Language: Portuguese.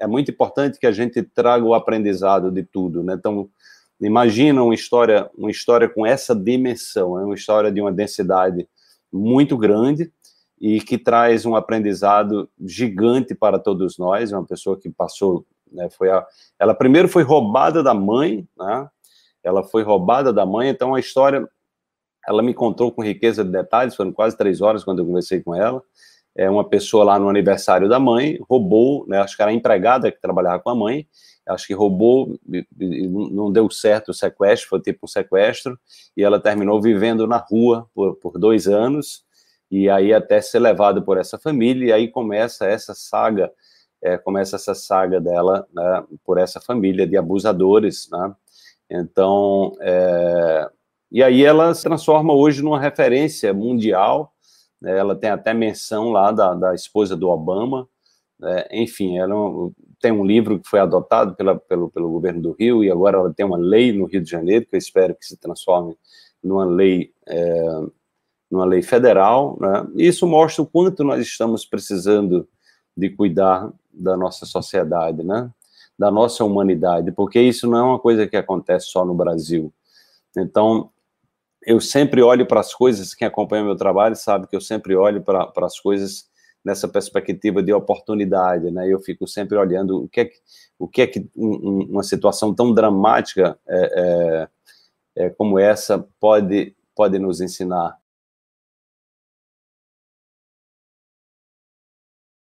é muito importante que a gente traga o aprendizado de tudo, né? Então, imagina uma história, uma história com essa dimensão, é uma história de uma densidade muito grande e que traz um aprendizado gigante para todos nós. É uma pessoa que passou, né, foi a, ela primeiro foi roubada da mãe, né? Ela foi roubada da mãe, então a história, ela me contou com riqueza de detalhes. Foram quase três horas quando eu conversei com ela. É uma pessoa lá no aniversário da mãe roubou, né? Acho que era a empregada que trabalhava com a mãe acho que roubou, não deu certo o sequestro, foi tipo um sequestro, e ela terminou vivendo na rua por, por dois anos, e aí até ser levada por essa família, e aí começa essa saga, é, começa essa saga dela, né, por essa família de abusadores, né, então, é, e aí ela se transforma hoje numa referência mundial, ela tem até menção lá da, da esposa do Obama, né, enfim, ela tem um livro que foi adotado pela, pelo, pelo governo do Rio e agora ela tem uma lei no Rio de Janeiro que eu espero que se transforme numa lei é, numa lei federal, né? Isso mostra o quanto nós estamos precisando de cuidar da nossa sociedade, né? Da nossa humanidade, porque isso não é uma coisa que acontece só no Brasil. Então, eu sempre olho para as coisas, quem acompanha meu trabalho sabe que eu sempre olho para, as coisas nessa perspectiva de oportunidade, né? Eu fico sempre olhando o que é que, o que, é que um, uma situação tão dramática é, é, é, como essa pode pode nos ensinar.